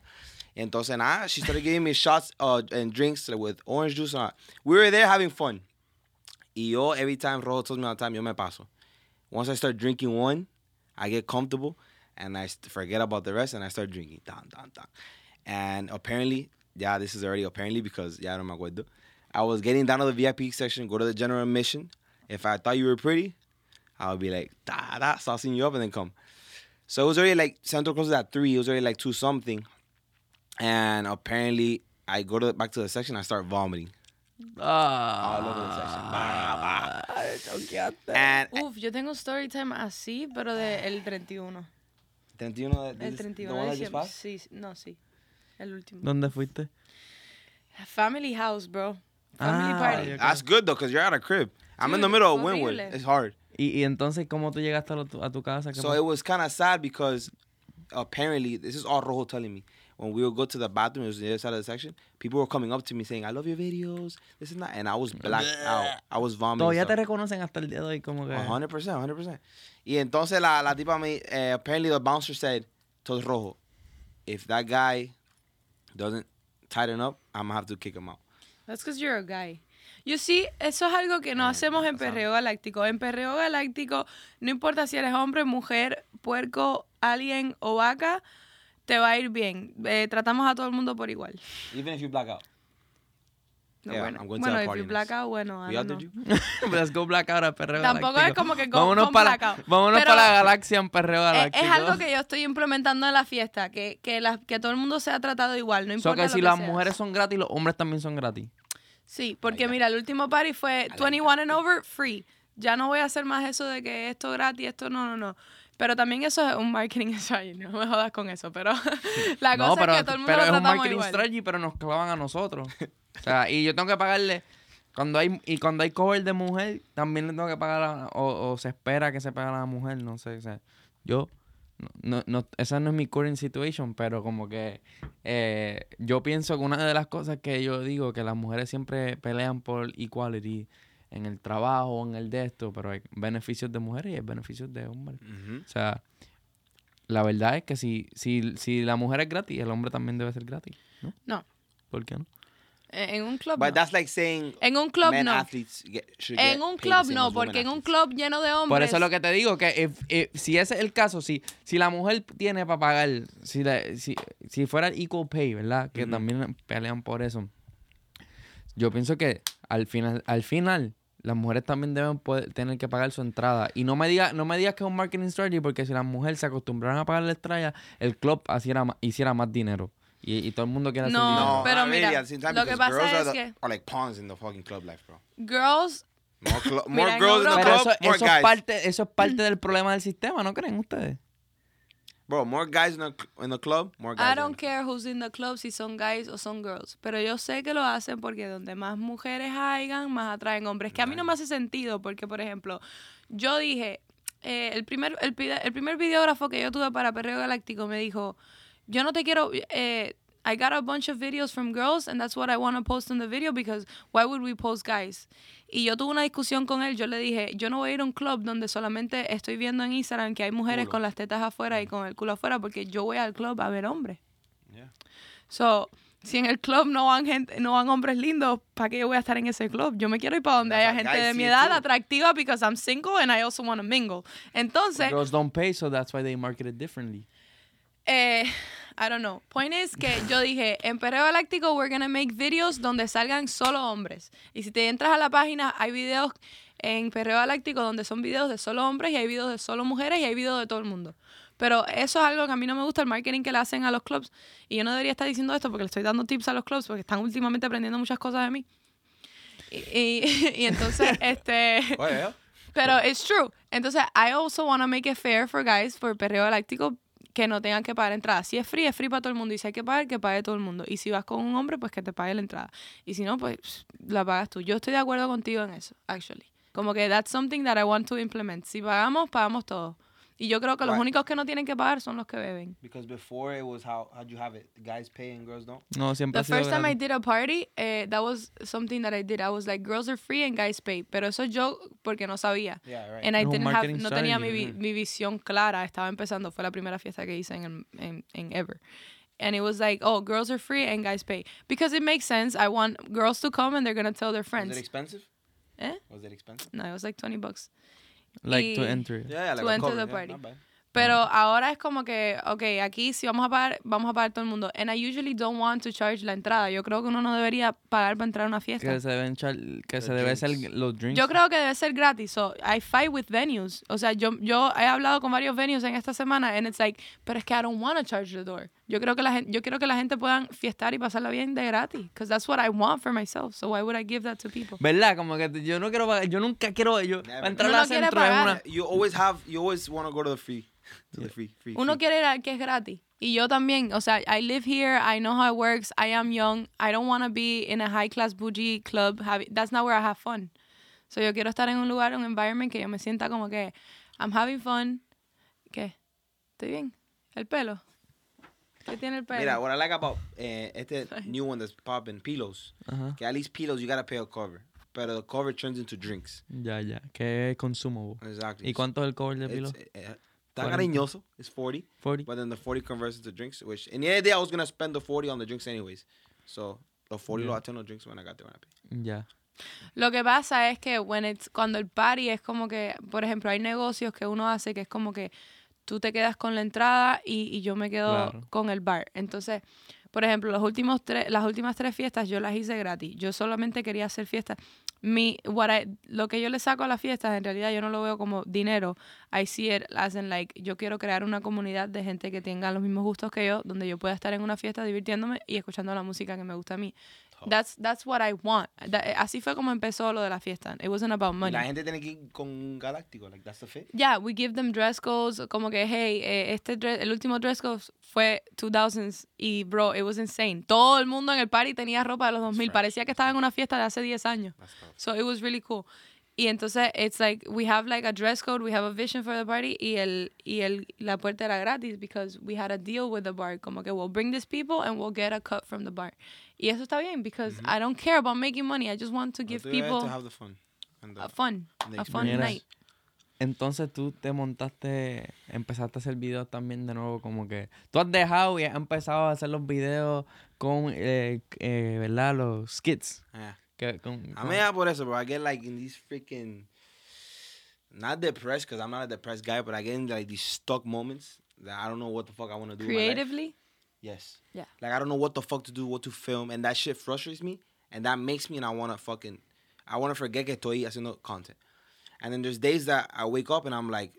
Entonces, nada, she started giving me shots uh, and drinks with orange juice. and all. We were there having fun. Y yo, every time Rojo tells me all the time, yo me paso. Once I start drinking one, I get comfortable and I forget about the rest and I start drinking. Down, down, down. And apparently, yeah, this is already apparently because, yeah, no me acuerdo. I was getting down to the VIP section, go to the general admission. If I thought you were pretty, I would be like, da, da, saucing you up and then come. So it was already like, Central closes at 3. It was already like 2 something. And apparently, I go to back to the section, I start vomiting. Ah. All over the section. Bah, bah. Ay, choqueaste. And Uf, yo tengo story time así, pero de el 31. 31 de El this- 31 the one de that just diciembre. passed? Sí, sí, no, sí. El último. ¿Dónde fuiste? Family house, bro. Family Ah, party. That's good though, because you're at a crib. I'm in the middle of. Wynwood. It's hard. ¿Y, y entonces cómo tú llegaste a, lo- a tu casa? ¿Qué So it was kind of sad because apparently, this is all Rojo telling me. When we would go to the bathroom, it was the other side of the section, people were coming up to me saying, I love your videos, this and that. And I was blacked out. I was vomiting. Todavía te reconocen hasta el día de hoy como que... 100%, 100%. Y entonces la, la tipa me, eh, apparently the bouncer said, to Rojo, if that guy doesn't tighten up, I'm gonna have to kick him out. That's because you're a guy. You see, eso es algo que no hacemos en Perreo Galáctico. En Perreo Galáctico, no importa si eres hombre, mujer, puerco, alien o vaca, te va a ir bien. Eh, tratamos a todo el mundo por igual. Even if you black out. No, Yeah, bueno, I'm going bueno if you black out, bueno, I don't know. you? [laughs] Let's go blackout a Perreo Tampoco Galáctico. es como que go- vámonos con para, blackout. Vámonos Pero- para la galaxia en Perreo Galáctico. es algo que yo estoy implementando en la fiesta, que, que, la- que todo el mundo sea tratado igual, no So importa que lo si que las mujeres son gratis, los hombres también son gratis. Sí, porque mira, el último party fue 21 and over, free. Ya no voy a hacer más eso de que esto gratis, esto no, no, no. Pero también eso es un marketing [laughs] strategy, no me jodas con eso, pero [laughs] la cosa no, pero, es que todo el mundo pero lo es un marketing igual. strategy, pero nos clavan a nosotros. O sea, y yo tengo que pagarle... Cuando hay, y cuando hay cover de mujer, también le tengo que pagar a- o, o se espera que se pague a la mujer, no sé. O sea, yo, no, no, no- esa no es mi current situation, pero como que eh, yo pienso que una de las cosas que yo digo, que las mujeres siempre pelean por equality en el trabajo, en el de esto, pero hay beneficios de mujeres y hay beneficios de hombres. O sea, la verdad es que si, si, si la mujer es gratis, el hombre también debe ser gratis, ¿no? No. ¿Por qué no? Eh, En un club But no. that's like saying En un club men no. athletes get, should get En un club no, porque en un club lleno de hombres. Por eso es lo que te digo, que if- if- si ese es el caso, si, si la mujer tiene para pagar, si, la- si, si fuera el equal pay, ¿verdad? Que también pelean por eso. Yo pienso que al final, al final, las mujeres también deben poder, tener que pagar su entrada. Y no me digas no me digas que es un marketing strategy, porque si las mujeres se acostumbraran a pagar la estrella, el club hiciera, hiciera más dinero. Y, y todo el mundo quiere hacer No, dinero. No, pero mira, really lo que pasa es the- que- are like pawns in the fucking club life, bro. Girls, More, Mira, more en girls in the club, eso, more eso guys. es parte, eso es parte del problema del sistema, ¿no creen ustedes? Bro, more guys in the, in the club, more guys. I don't care who's in the club, si son guys o son girls. Pero yo sé que lo hacen porque donde más mujeres hayan, más atraen hombres. Que a mí no me hace sentido porque, por ejemplo, yo dije, eh, el, primer, el, el primer videógrafo que yo tuve para Perreo Galáctico me dijo, yo no te quiero... Eh, I got a bunch of videos from girls and that's what I want to post in the video because why would we post guys? Y yo tuve una discusión con él, yo le dije, yo no voy a ir a un club donde solamente estoy viendo en Instagram que hay mujeres Culo. con las tetas afuera y con el culo afuera porque yo voy al club a ver hombres. Yeah. So, si en el club no van gente, no van hombres lindos, ¿para qué yo voy a estar en ese club? Yo me quiero ir para donde That's haya gente de mi edad too. atractiva because I'm single and I also want to mingle. Entonces, Girls don't pay, so that's why they market it differently. eh, I don't know. Point is que yo dije, en Perreo Galáctico we're gonna make videos donde salgan solo hombres. Y si te entras a la página, hay videos en Perreo Galáctico donde son videos de solo hombres y hay videos de solo mujeres y hay videos de todo el mundo. Pero eso es algo que a mí no me gusta, el marketing que le hacen a los clubs. Y yo no debería estar diciendo esto porque le estoy dando tips a los clubs porque están últimamente aprendiendo muchas cosas de mí. Y, y- [laughs] y entonces, [laughs] este... [laughs] Pero it's true. Entonces, I also want to make it fair for guys for perreo galáctico que no tengan que pagar entrada. Si es free, es free para todo el mundo. Y si hay que pagar, que pague todo el mundo. Y si vas con un hombre, pues que te pague la entrada. Y si no, pues la pagas tú. Yo estoy de acuerdo contigo en eso, actually. Como que that's something that I want to implement. Si pagamos, pagamos todos. Y yo creo que los Right. únicos que no tienen que pagar son los que beben. Because before it was how how'd you have it? Guys pay and girls don't. No, siempre The ha sido first time I did a party, eh, that was something that I did. I was like, girls are free and guys pay. Pero eso yo porque no sabía. Yeah, right. And I didn't have, no tenía mi, vi- mi visión clara. Estaba empezando. Fue la primera fiesta que hice en, en, en Ever. And it was like, oh, girls are free and guys pay. Because it makes sense. I want girls to come and they're going to tell their Was friends. it expensive? Eh? Was it expensive? No, it was like 20 bucks. Like to enter. Yeah, yeah, like To a enter cover, the yeah, party. Pero ahora es como que, ok, aquí si vamos a pagar, vamos a pagar todo el mundo. And I usually don't want to charge la entrada. Yo creo que uno no debería pagar para entrar a una fiesta. Que se deben que se debe ser los drinks. Yo creo que debe ser gratis. So, I fight with venues. O sea, yo, yo he hablado con varios venues en esta semana and it's like, pero es que I don't want to charge the door. Yo creo que la gente, yo quiero que la gente puedan fiestar y pasarla bien de gratis. Because that's what I want for myself. So why would I give that to people? ¿Verdad? Como que yo no quiero pagar, yo nunca quiero, yo Never. entrar Uno a no quiere centro es pagar. una... You always have. You always want to go to the free. To the free. Free. Uno free. quiere ir al que es gratis. Y yo también, o sea, I live here, I know how it works, I am young, I don't want to be in a high class bougie club. that's not where I have fun. So yo quiero estar en un lugar, un environment que yo me sienta como que I'm having fun. ¿Qué? ¿Estoy bien? ¿El pelo? ¿Qué tiene el pelo? Mira, what I like about eh, este new one that's popping, pillows. Ajá. Que at least pillows you gotta pay a cover, but the cover turns into drinks. Ya, ya. Que es consumo. Exactly. ¿Y cuánto es el cover de It's, pilo? eh, eh, Está 40. cariñoso. It's 40. 40. But then the 40 converts into drinks, which in the end of the day, I was going to spend the 40 on the drinks anyways. So the 40 Yeah. lo attend drinks when I got there when I paid. Ya. Lo que pasa es que when it's, cuando el party es como que, por ejemplo, hay negocios que uno hace que es como que tú te quedas con la entrada y, y yo me quedo Claro. con el bar. Entonces, por ejemplo, los últimos tres, las últimas tres fiestas yo las hice gratis. Yo solamente quería hacer fiestas. Mi, what I- lo que yo le saco a las fiestas, en realidad yo no lo veo como dinero. I see it as in like, yo quiero crear una comunidad de gente que tenga los mismos gustos que yo, donde yo pueda estar en una fiesta divirtiéndome y escuchando la música que me gusta a mí. That's, that's what I want. That- así fue como empezó lo de la fiesta. It wasn't about money. La gente tiene que ir con Galáctico, like that's the fit. Yeah, we give them dress codes, como que, hey, eh, este dress- el último dress code fue 2000s y, bro, it was insane. Todo el mundo en el party tenía ropa de los 2000. fresh. Parecía que estaba en una fiesta de hace 10 años. So it was really cool. Y entonces, it's like, we have like a dress code, we have a vision for the party y, el, y el, la puerta era gratis because we had a deal with the bar. Como que we'll bring these people and we'll get a cut from the bar. Y eso está bien because I don't care about making money. I just want to give people to have the fun. And the, a fun, a fun night. Entonces tú te montaste, empezaste a hacer videos también de nuevo, como que tú has dejado y has empezado a hacer los videos con, eh, eh, ¿verdad? Los skits. yeah. Que, con, I con- mean, yeah, por eso, bro. I get like in these freaking, not depressed because I'm not a depressed guy, but I get in like these stuck moments that I don't know what the fuck I want to do. with my life. Creatively, Yes. Yeah. Like I don't know what the fuck to do, what to film, and that shit frustrates me, and that makes me and I wanna fucking, I wanna forget que estoy haciendo content, and then there's days that I wake up and I'm like,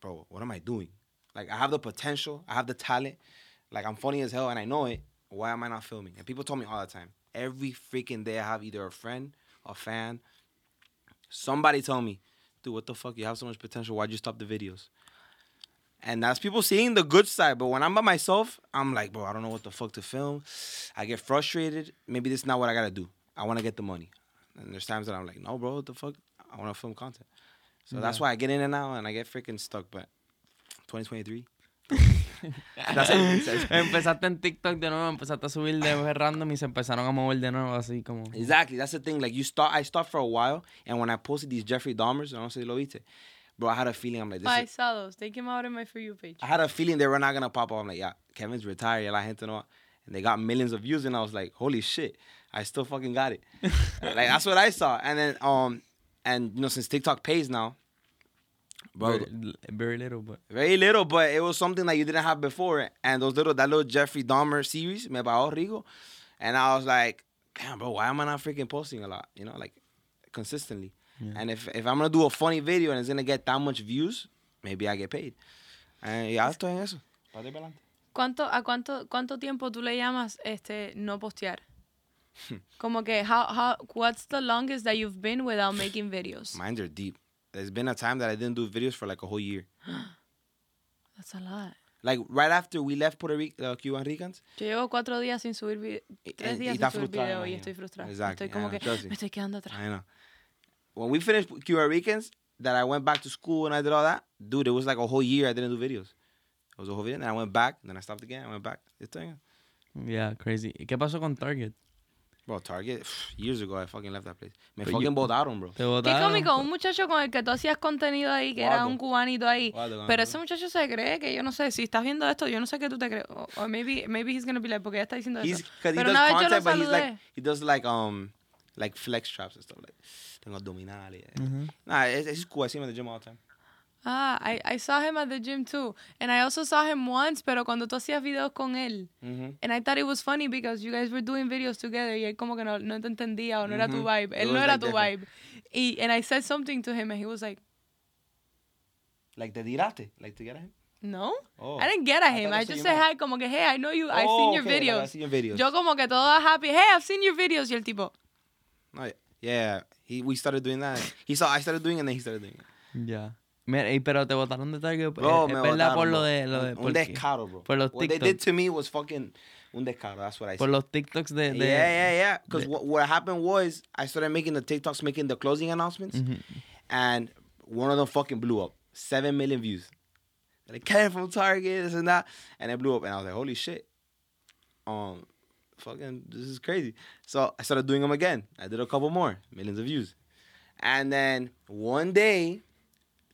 bro, what am I doing? Like I have the potential, I have the talent, like I'm funny as hell and I know it. Why am I not filming? And people tell me all the time. Every freaking day I have either a friend, a fan, somebody tell me, dude, what the fuck? You have so much potential. Why'd you stop the videos? And that's people seeing the good side. But when I'm by myself, I'm like, bro, I don't know what the fuck to film. I get frustrated. Maybe this is not what I gotta do. I wanna get the money. And there's times that I'm like, no, bro, what the fuck? I wanna film content. So that's why I get in and out and I get freaking stuck. But 2023. [laughs] [laughs] that's it. Empezaste en TikTok de nuevo, empezaste a subir de random y se empezaron a mover de nuevo así como... Exactly. That's the thing. Like you start, I stopped for a while, and when I posted these Jeffrey Dahmers, I don't say lo viste, bro. I had a feeling. I'm like, this I is, saw those. They came out in my For You page. I had a feeling they were not gonna pop up. I'm like, yeah, Kevin's retired. Ya la gente no. And they got millions of views, and I was like, holy shit, I still fucking got it. [laughs] like that's what I saw. And then um, and you know since TikTok pays now, bro, Very, very little, but... very little, but it was something that you didn't have before. And those little that little Jeffrey Dahmer series, me pagó rico. And I was like, damn, bro, why am I not freaking posting a lot? You know, like consistently. Yeah. And if if I'm gonna do a funny video and it's gonna get that much views, maybe I get paid. And ya estoy en eso. Pa' de ¿Cuánto, ¿A cuánto, cuánto tiempo tú le llamas este no postear? [laughs] Como que, how, how, what's the longest that you've been without making videos? Mines are deep. There's been a time that I didn't do videos for like a whole year. [gasps] That's a lot. Like right after we left Puerto Rico, uh, Cuban Ricans. Yo llevo cuatro días sin subir video, y- tres y días está sin subir frustrado, video y imagino. estoy frustrada. Exactly, Estoy como yeah, que trust me. me estoy quedando atrás. I know. When we finished Cuban Ricans, that I went back to school and I did all that, dude, it was like a whole year I didn't do videos. It was a whole year, and I went back, then I stopped again, I went back. This thing. Yeah, crazy. ¿Y qué pasó con Target? Bro, Target, [sighs] years ago, I fucking left that place. Me But fucking you- botaron, bro. Te Qué botaron cómico, por- un muchacho con el que tú hacías contenido ahí, que era un cubanito ahí. Pero ese muchacho se cree que yo no sé, si estás viendo esto, yo no sé qué tú te crees. O o maybe, maybe he's gonna be like, porque ella está diciendo He's eso. he Pero does una vez yo lo content, but he's like saludé. he does like um like flex traps and stuff like tengo abdominales. Nah, it's, it's cool. I see him at the gym all the time. Ah, I, I saw him at the gym too. And I also saw him once, pero cuando tú hacías videos con él. Mm-hmm. And I thought it was funny because you guys were doing videos together y él como que no, no te entendía o no era tu Mhm. vibe. Él no was, era like, tu different. vibe. Y, and I said something to him and he was like, Like the dirate, like to get at him. no. Oh, I didn't get at him. thought I just said hi, como que, hey, I know you, I've Oh, seen your okay, like, videos. I've seen your videos. Yo como que toda happy, hey, I've seen your videos. Y el tipo, No, yeah. yeah, he we started doing that. He saw I started doing it and then he started doing it. Ya. Mira, y pero te botaron de Target. Bro, eh, me es verdad botaron, por lo de. Lo de un, un descaro, bro. por los what they did to me was fucking un descaro. That's what I por said. los TikToks de. de yeah, yeah, yeah. Because what, what happened was I started making the TikToks, making the closing announcements, Ujú. and one of them fucking blew up. Seven million views. Like, Kevin from Target, this and that. And it blew up. And I was like, holy shit. Um, fucking, this is crazy. So I started doing them again. I did a couple more, millions of views. And then one day,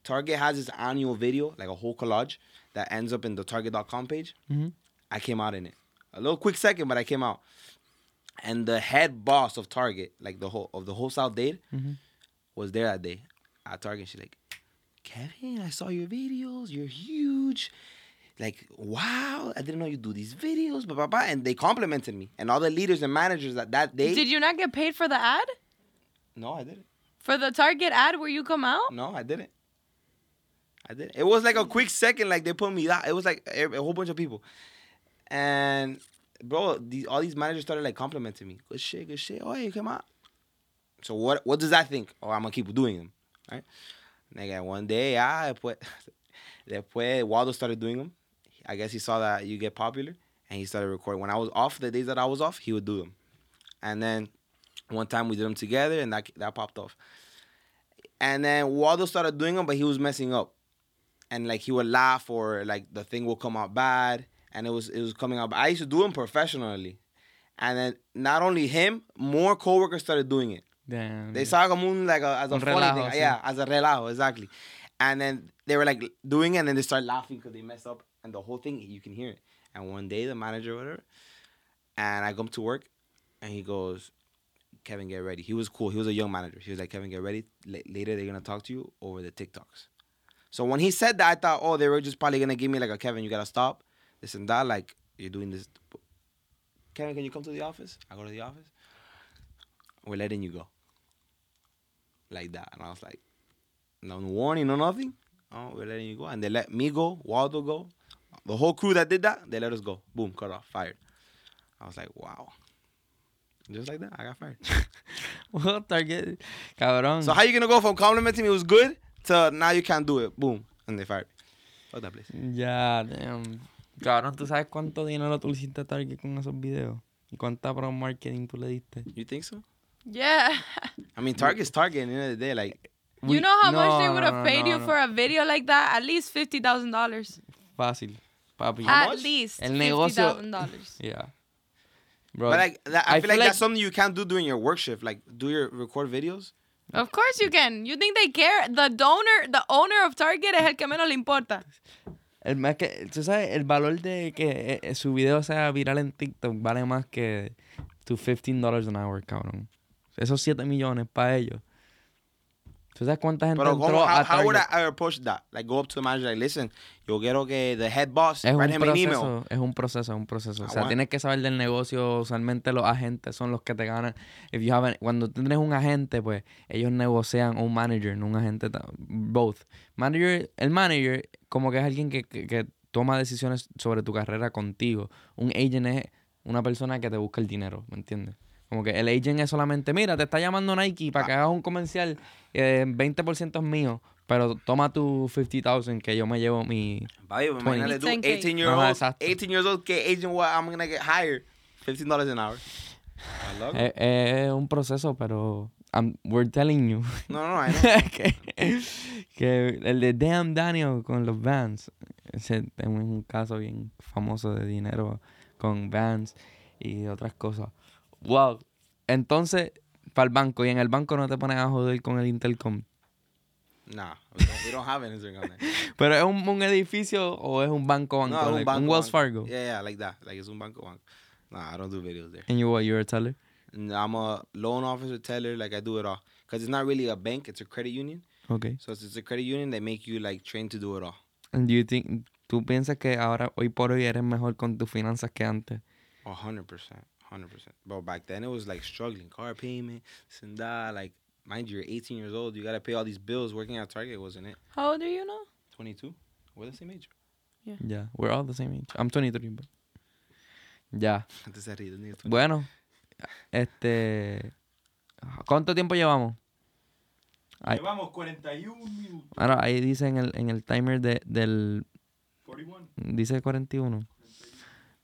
Target has this annual video, like a whole collage, that ends up in the Target.com page. Mhm. I came out in it. A little quick second, but I came out. And the head boss of Target, like the whole of the whole South Dade, Mhm. was there that day at Target. She's like, Kevin, I saw your videos. You're huge. Like, wow, I didn't know you do these videos, blah, blah, blah. And they complimented me. And all the leaders and managers that that day. did you not get paid for the ad? no, I didn't. For the Target ad where you come out? No, I didn't. I didn't. It was like a quick second, like they put me that. It was like a, whole bunch of people. And bro, these all these managers started like complimenting me. Good shit, good shit. Oh, hey, come on. So what what does that think? Oh, I'm gonna keep doing them. Right? Nigga, one day, ah, después, [laughs] después Waldo started doing them. I guess he saw that you get popular and he started recording. When I was off, the days that I was off, he would do them. And then one time we did them together and that that popped off. And then Waldo started doing them, but he was messing up. And like he would laugh or like the thing will come out bad. And it was it was coming out. bad. I used to do them professionally. And then not only him, more coworkers started doing it. Damn. They saw como un, like a, as a Un funny relajo, thing. sí. Yeah, as a relajo, exactly. And then they were like doing it and then they started laughing because they messed up. And the whole thing, you can hear it. And one day the manager, whatever, and I come to work and he goes, Kevin, get ready. He was cool. He was a young manager. He was like, Kevin, get ready. L- later they're going to talk to you over the TikToks. So when he said that, I thought, oh, they were just probably going to give me like a Kevin, you got to stop. This and that. Like, you're doing this. Kevin, can you come to the office? I go to the office. We're letting you go. Like that. And I was like, no warning, no nothing. Oh, we're letting you go. And they let me go, Waldo go. The whole crew that did that, they let us go. Boom, cut off, fired. I was like, wow. Just like that, I got fired. [laughs] Well, Target. Cabrón. so how you gonna go from complimenting me it was good to now you can't do it? Boom, and they fired. me. Fuck that place. Ya, damn. Cabrón, ¿tú sabes cuánto mm. dinero tú le hiciste a Target con esos videos? ¿Y cuánta pro marketing tú le diste? You think so? Yeah. I mean, Target's Target. At the end of the day, like you know how much they would have no, paid no, you no. for a video like that? At least fifty thousand dollars. Fácil, papi. How At much? least El fifty negocio- thousand dollars. [laughs] Yeah. Bro, but like that, I, I feel, feel like, that's something you can't do during your work shift. Like do your record videos. Of course you can. You think they care? The donor, the owner of Target es el que menos le importa. el, más que, tú sabes, el valor de que eh, su video sea viral en TikTok vale más que tu $15 an hour, cabrón. Esos 7 millones para ellos. ¿Tú sabes cuánta gente Pero entró ¿cómo, a how, how would? I, approach that? Like go up to the manager, like listen, yo quiero que the head boss Es un write him an email. proceso, es un proceso, es un proceso. O sea, tienes que saber del negocio. Usualmente los agentes son los que te ganan. If you have cuando tienes un agente, pues ellos negocian un manager, no un agente. Both. Manager, el manager como que es alguien que, que- que toma decisiones sobre tu carrera contigo. Un agent es una persona que te busca el dinero, ¿me entiendes? Como que el agent es solamente, mira, te está llamando Nike para que hagas un comercial, eh, 20% es mío, Pero toma tu 50,000 que yo me llevo mi... Papi, pues imagínate tú, 10K. 18 year Ajá, old, exacto. 18 years old, que agent what I'm gonna get higher. $15 an hour. I love it. Es, es un proceso, pero I'm- we're telling you No, no, no, [laughs] que, que el de Damn Daniel con los Vans, ese es un caso bien famoso de dinero con Vans y otras cosas. Wow. Entonces, para el banco, y en el banco no te pones a joder con el Intercom. Nah, we don't, have an there. [laughs] Pero es un, un edificio o es un banco banco, No, un banco. un Wells banco. Fargo. Yeah, yeah, like that. Like it's un banco banco. Nah, I don't do videos there. And you what, you're a teller? And I'm a loan officer, teller, like I do it all. Because it's not really a bank, it's a credit union. Okay. So it's, it's a credit union, they make you like trained to do it all. And do you think, ¿Tú piensas que ahora, hoy por hoy, eres mejor con tus finanzas que antes? A hundred percent. But back then it was like struggling, car payment, and that. Like, mind you, you're 18 years old, you gotta pay all these bills. Working at Target wasn't it? How old are you now? 22. We're the same age. Ya, we're all the same age. I'm 23, but... Ya. [laughs] Antes de reír, tenía 20. Bueno, este... ¿Cuánto tiempo llevamos? Llevamos 41 minutos. Ahora, ahí dice en el, en el timer de, del... 41. Dice 41.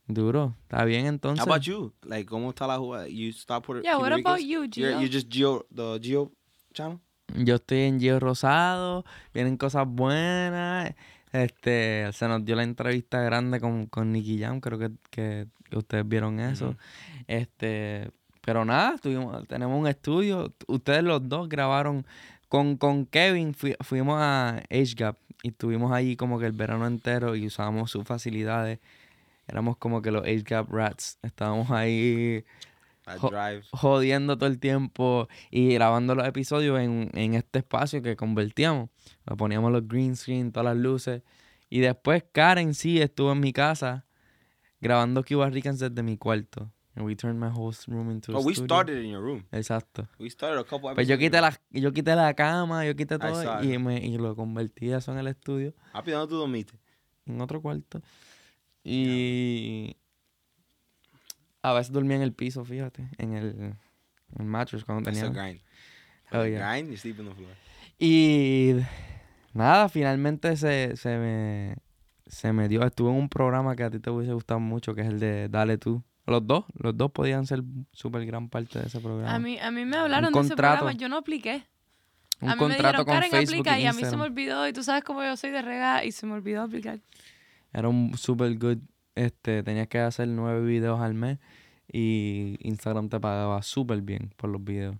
Duro. Está bien entonces. How about you? Like, ¿cómo está la jugada? You stop Puerto Yeah, what about you, Gio? you're just Geo, the Geo channel? Yo estoy en Gio Rosado, vienen cosas buenas. Este, se nos dio la entrevista grande con, con Nicky Jam, creo que, que, ustedes vieron eso. Este, pero nada, tuvimos, tenemos un estudio. Ustedes los dos grabaron con, con Kevin, fui- fuimos a Age Gap y estuvimos allí como que el verano entero y usábamos sus facilidades. Éramos como que los Age Gap Rats. Estábamos ahí Jo- jodiendo todo el tiempo y grabando los episodios en, en este espacio que convertíamos. Poníamos los green screen, todas las luces. Y después Karen sí estuvo en mi casa grabando Cuba Ricans desde mi cuarto. And we turned my whole room into a Oh, we studio. started in your room. Exacto. We started a couple Pues yo quité la, yo quité la cama, yo quité todo y, me, y lo convertí eso en el estudio, Papi, ¿dónde tú dormiste? en otro cuarto. Y a veces dormía en el piso, fíjate, en el, en el mattress cuando tenía. grind. Oh, yeah. grind, you sleep on the floor. Y nada, finalmente se, se me se me dio. Estuve en un programa que a ti te hubiese gustado mucho, que es el de Dale tú. Los dos, los dos podían ser súper gran parte de ese programa. A mí, a mí me hablaron de ese contrato. programa, yo no apliqué. un a mí me contrato dijeron, con Karen, Facebook aplica, y y a mí se me olvidó, y tú sabes cómo yo soy de rega, y se me olvidó aplicar. Era un super good. Este, tenías que hacer nueve videos al mes y Instagram te pagaba súper bien por los videos.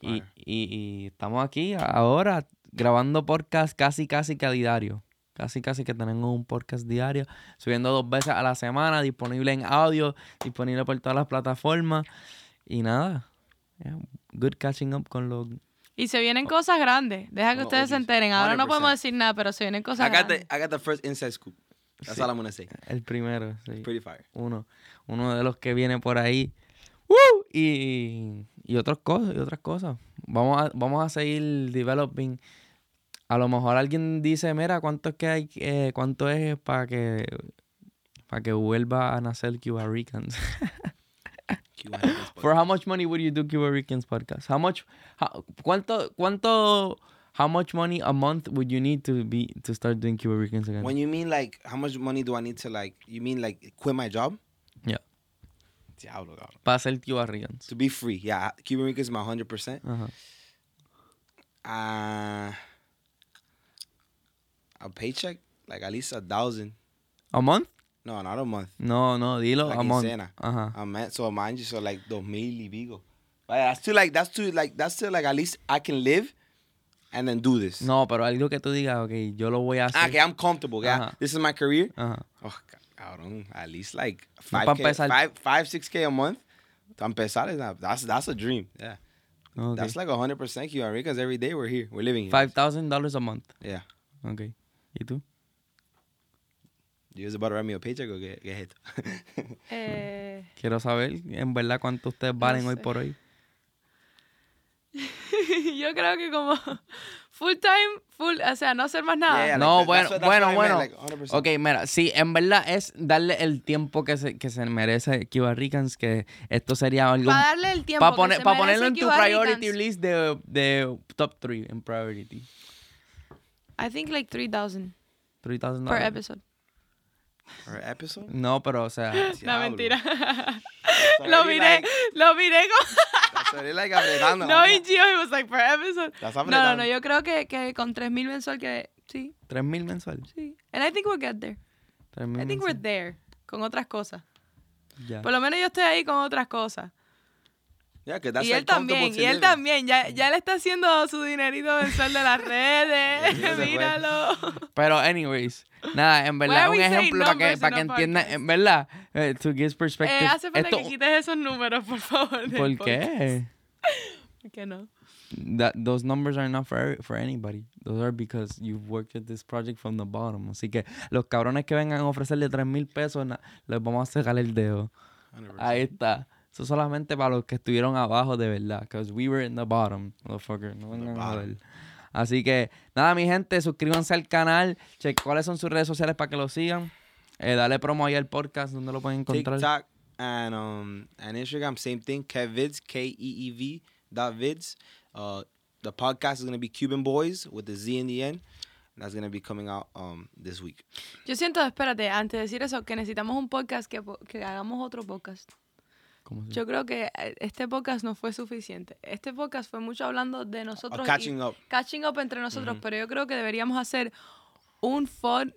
Y, y, y estamos aquí ahora grabando podcast casi, casi que a diario. Casi, casi que tenemos un podcast diario, subiendo dos veces a la semana, disponible en audio, disponible por todas las plataformas. Y nada, yeah, good catching up con los... Y se vienen cosas grandes. Deja que ustedes se enteren. Ahora no 100%. podemos decir nada, pero se vienen cosas I got grandes. the I got the first inside scoop. That's Sí. all I'm gonna say. El primero, sí. Pretty fire. uno, uno de los que viene por ahí. ¡Woo! Y, y otras cosas, y otras cosas. Vamos a, vamos a seguir developing. A lo mejor alguien dice, mira, ¿cuánto es que hay, eh, cuánto es para que para que vuelva a nacer Cuba Ricans? [laughs] Cuban Ricans For how much money would you do Cuba Ricans podcast? How much how- cuánto cuánto how much money a month would you need to be to start doing Cuba Ricans again? When you mean like how much money do I need to like? You mean like quit my job? Yeah. Diablo. Para hacer Cuba Ricans. To be free, yeah. Cuban Ricans is my hundred percent. Ajá. Uh, a paycheck like at least a thousand. A month? No, not a month. No, no, dilo La a month. Ajá. A man, so mind you, so like dos mil y pico. But that's too like that's too like that's still like at least I can live and then do this. No, pero algo que tú digas, ok, yo lo voy a Ah, hacer. okay, I'm comfortable. Yeah, this is my career. Ajá. Oh, cabrón, at least like No, five five, five, six k a month. Pa' empezar, that's that's a dream. Yeah, ok. that's like hundred percent Cuban Ricans. Every day we're here, we're living here. Five thousand dollars a month. Yeah. Ok. ¿Y tú? You was about to write me a paycheck or get, get hit. [laughs] Eh, Quiero saber, en verdad, cuánto ustedes valen hoy sé. por hoy. [laughs] yo creo que como [laughs] full time, full, o sea, no hacer más nada. Yeah, No, like, bueno, that's what- that's bueno, bueno. like, 100%. Ok, mira, sí, en verdad es darle el tiempo que se, que se merece Cuba Ricans, que esto sería algo... Para darle el tiempo. Para que poner, se pa ponerlo en tu Cuba priority Ricans. list de, de top 3 en priority. I think like 3,000 $3,000. per episode. Per episode? No, pero o sea, [laughs] No, mentira. Lo miré, like- lo miré con... Like apretando. No, y Gio, he was like, per episode. No, no, no, yo creo que, que con 3,000 mensual que... Sí, $3,000 mensual. sí. And I think we'll get there. $3,000 I think we're there. Con otras cosas. Ya. Por lo menos yo estoy ahí con otras cosas. Yeah, y él también, y él también. Ya, ya él está haciendo su dinerito mensual de las [laughs] redes. Míralo. Pero, anyways, nada, en verdad, un ejemplo para que, para que entiendan, en verdad, eh, to give perspective. Eh, hace falta esto- que quites esos números, por favor. del ¿Por qué? ¿Por qué no? That, those numbers are not for, for anybody. Those are because you've worked at this project from the bottom. Así que los cabrones que vengan a ofrecerle 3 mil pesos, na- les vamos a cegar el dedo. 100%. Ahí está. Eso solamente para los que estuvieron abajo de verdad. Because we were in the bottom, motherfucker. No vengan a joder. Así que, nada, mi gente, suscríbanse al canal. Check cuáles son sus redes sociales para que lo sigan. Eh, dale promo ahí al podcast, donde lo pueden encontrar. TikTok and um and Instagram, same thing. Kevvids, K E E V dot vids. Uh, the podcast is gonna be Cuban Boys with the Z in the end. That's gonna be coming out um this week. Yo siento, espérate, antes de decir eso, que necesitamos un podcast, que, que hagamos otro podcast. ¿Cómo Yo creo que eh, este podcast no fue suficiente. Este podcast fue mucho hablando de nosotros. catching up. catching up entre nosotros, pero yo creo que deberíamos hacer un fun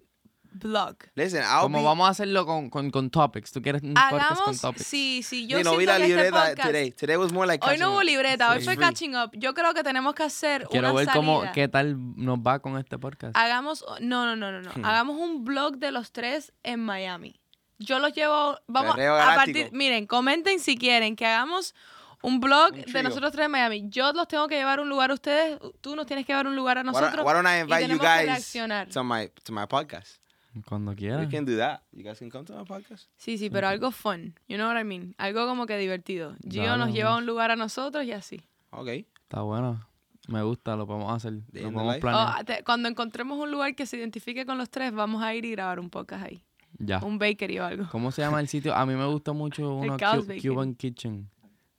blog. Listen, I'll Como be. vamos a hacerlo con, con, con topics. ¿Tú quieres un podcast con Hagamos, topics? sí, sí, yo you know, vi la este libreta podcast, today. Today was more like hoy no hubo up. libreta, hoy Sí. fue Free. catching up. Yo creo que tenemos que hacer Quiero una ver cómo, salida. qué tal nos va con este podcast. Hagamos, no, no, no, no, no. Hmm. Hagamos un blog de los tres en Miami. Yo los llevo, vamos Perreo a galáctico. partir, miren, comenten si quieren que hagamos un blog Un de nosotros tres en Miami. Yo los tengo que llevar a un lugar a ustedes, tú nos tienes que llevar a un lugar a Why don't, nosotros. why don't I y invite you tenemos que guys reaccionar. to my to my podcast? Cuando We quieras. can do that. You guys can come to my podcast. Sí, sí, pero algo fun. You know what I mean? Algo como que divertido. Gio nos lleva a un lugar a nosotros y así. Okay. Está bueno. Me gusta, lo podemos hacer. Day Lo in the podemos life. planear. Oh, te- cuando encontremos un lugar que se identifique con los tres, vamos a ir y grabar un podcast ahí. Ya. Un bakery o algo. ¿Cómo se llama el sitio? A mí me gusta mucho [laughs] uno Cu-. Cuban Kitchen.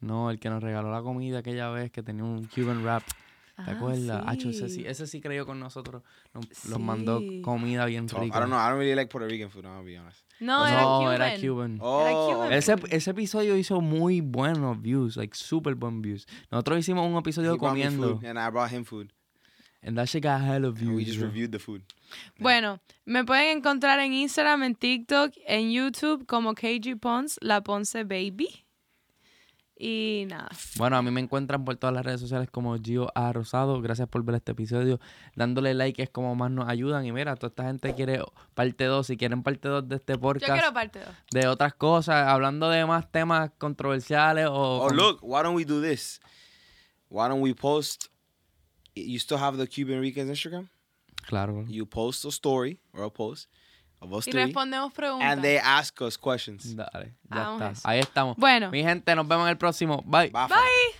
No, el que nos regaló la comida aquella vez que tenía un Cuban wrap. ¿Te Ah, acuerdas? Acho, ese, sí, sí. ese sí creyó con nosotros. Nos, nos mandó Sí. comida bien So, I rica. don't know. I don't really like Puerto Rican food. I'll be honest. No, era no, Cuban. era Cuban. Oh, Cuban. Ese, ese episodio hizo muy buenos views, like super buen views. Nosotros hicimos un he episodio me comiendo. food, and I brought him food. And that shit got hell of And we views. just bro. reviewed the food. Bueno, me pueden encontrar en Instagram, en TikTok, en YouTube como KG Pons, la Ponce Baby. Y nada. Bueno, a mí me encuentran por todas las redes sociales como Gio A. Rosado. Gracias por ver este episodio. Dándole like es como más nos ayudan. Y mira, toda esta gente quiere parte 2. Si quieren parte 2 de este Yo podcast, quiero parte 2. de otras cosas, hablando de más temas controversiales o... Oh, look, why don't we do this? Why don't we post? You still have the Cuban Ricans Instagram? Claro. You post a story or a post of us Y three, respondemos preguntas. and they ask us questions. Dale, ya Hagamos está. Ahí estamos. Bueno, Mi gente, nos vemos en el próximo. Bye. Bye. bye.